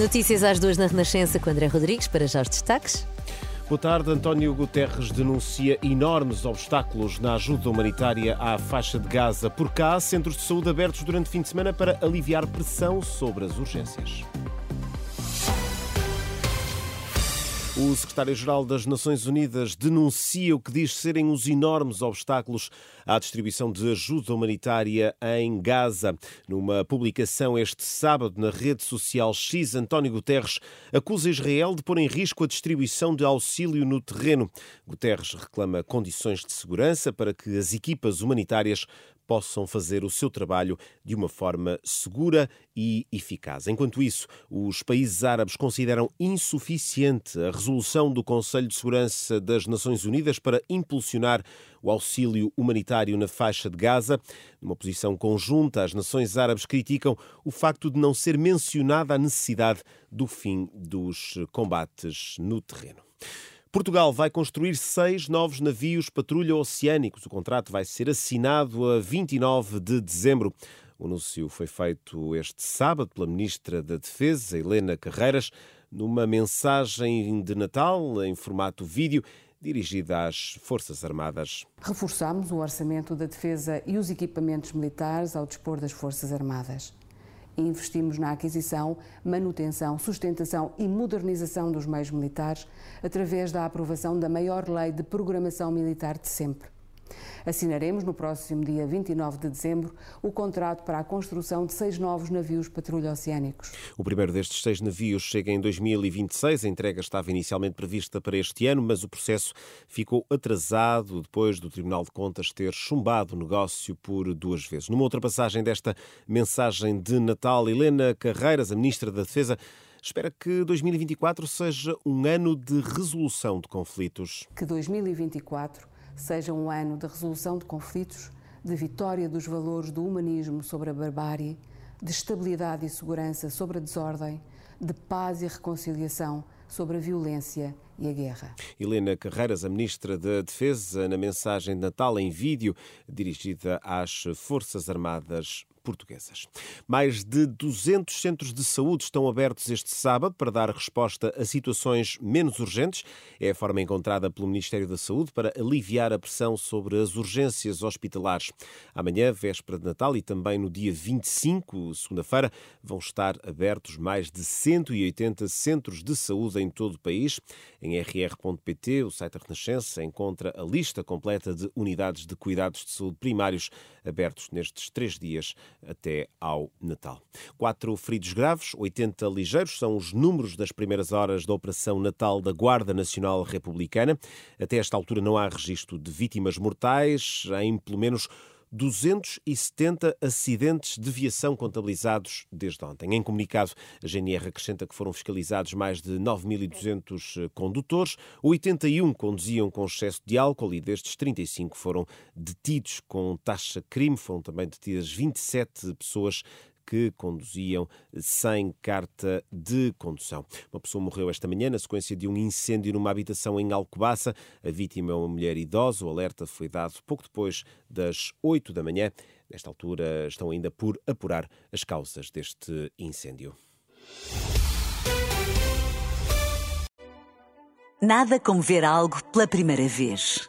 Notícias às duas na Renascença com André Rodrigues, para já os destaques. Boa tarde. António Guterres denuncia enormes obstáculos na ajuda humanitária à faixa de Gaza. Por cá, centros de saúde abertos durante o fim de semana para aliviar pressão sobre as urgências. O secretário-geral das Nações Unidas denuncia o que diz serem os enormes obstáculos à distribuição de ajuda humanitária em Gaza. Numa publicação este sábado na rede social X, António Guterres acusa Israel de pôr em risco a distribuição de auxílio no terreno. Guterres reclama condições de segurança para que as equipas humanitárias possam fazer o seu trabalho de uma forma segura e eficaz. Enquanto isso, os países árabes consideram insuficiente a resolução do Conselho de Segurança das Nações Unidas para impulsionar o auxílio humanitário na faixa de Gaza. Numa posição conjunta, as nações árabes criticam o facto de não ser mencionada a necessidade do fim dos combates no terreno. Portugal vai construir seis novos navios patrulha oceânicos. O contrato vai ser assinado a 29 de dezembro. O anúncio foi feito este sábado pela Ministra da Defesa, Helena Carreiras, numa mensagem de Natal em formato vídeo dirigida às Forças Armadas. Reforçamos o orçamento da defesa e os equipamentos militares ao dispor das Forças Armadas investimos na aquisição, manutenção, sustentação e modernização dos meios militares através da aprovação da maior lei de programação militar de sempre. Assinaremos no próximo dia 29 de dezembro o contrato para a construção de seis novos navios patrulha oceânicos. O primeiro destes seis navios chega em 2026. A entrega estava inicialmente prevista para este ano, mas o processo ficou atrasado depois do Tribunal de Contas ter chumbado o negócio por duas vezes. Numa outra passagem desta mensagem de Natal, Helena Carreiras, a Ministra da Defesa, espera que 2024 seja um ano de resolução de conflitos. Que 2024 seja um ano de resolução de conflitos, de vitória dos valores do humanismo sobre a barbárie, de estabilidade e segurança sobre a desordem, de paz e reconciliação sobre a violência e a guerra. Helena Carreiras, a Ministra da Defesa, na mensagem de Natal em vídeo dirigida às Forças Armadas portuguesas. Mais de 200 centros de saúde estão abertos este sábado para dar resposta a situações menos urgentes. É a forma encontrada pelo Ministério da Saúde para aliviar a pressão sobre as urgências hospitalares. Amanhã, véspera de Natal e também no dia 25, segunda-feira, vão estar abertos mais de 180 centros de saúde em todo o país. Em rr.pt, o site da Renascença encontra a lista completa de unidades de cuidados de saúde primários abertos nestes três dias até ao Natal. Quatro feridos graves, 80 ligeiros, são os números das primeiras horas da Operação Natal da Guarda Nacional Republicana. Até esta altura não há registro de vítimas mortais em pelo menos 270 acidentes de viação contabilizados desde ontem. Em comunicado, a GNR acrescenta que foram fiscalizados mais de 9.200 eh, condutores, 81 conduziam com excesso de álcool e destes 35 foram detidos com taxa crime. Foram também detidas 27 pessoas que conduziam sem carta de condução. Uma pessoa morreu esta manhã na sequência de um incêndio numa habitação em Alcobaça. A vítima é uma mulher idosa. O alerta foi dado pouco depois das 8 da manhã. Nesta altura estão ainda por apurar as causas deste incêndio. Nada como ver algo pela primeira vez.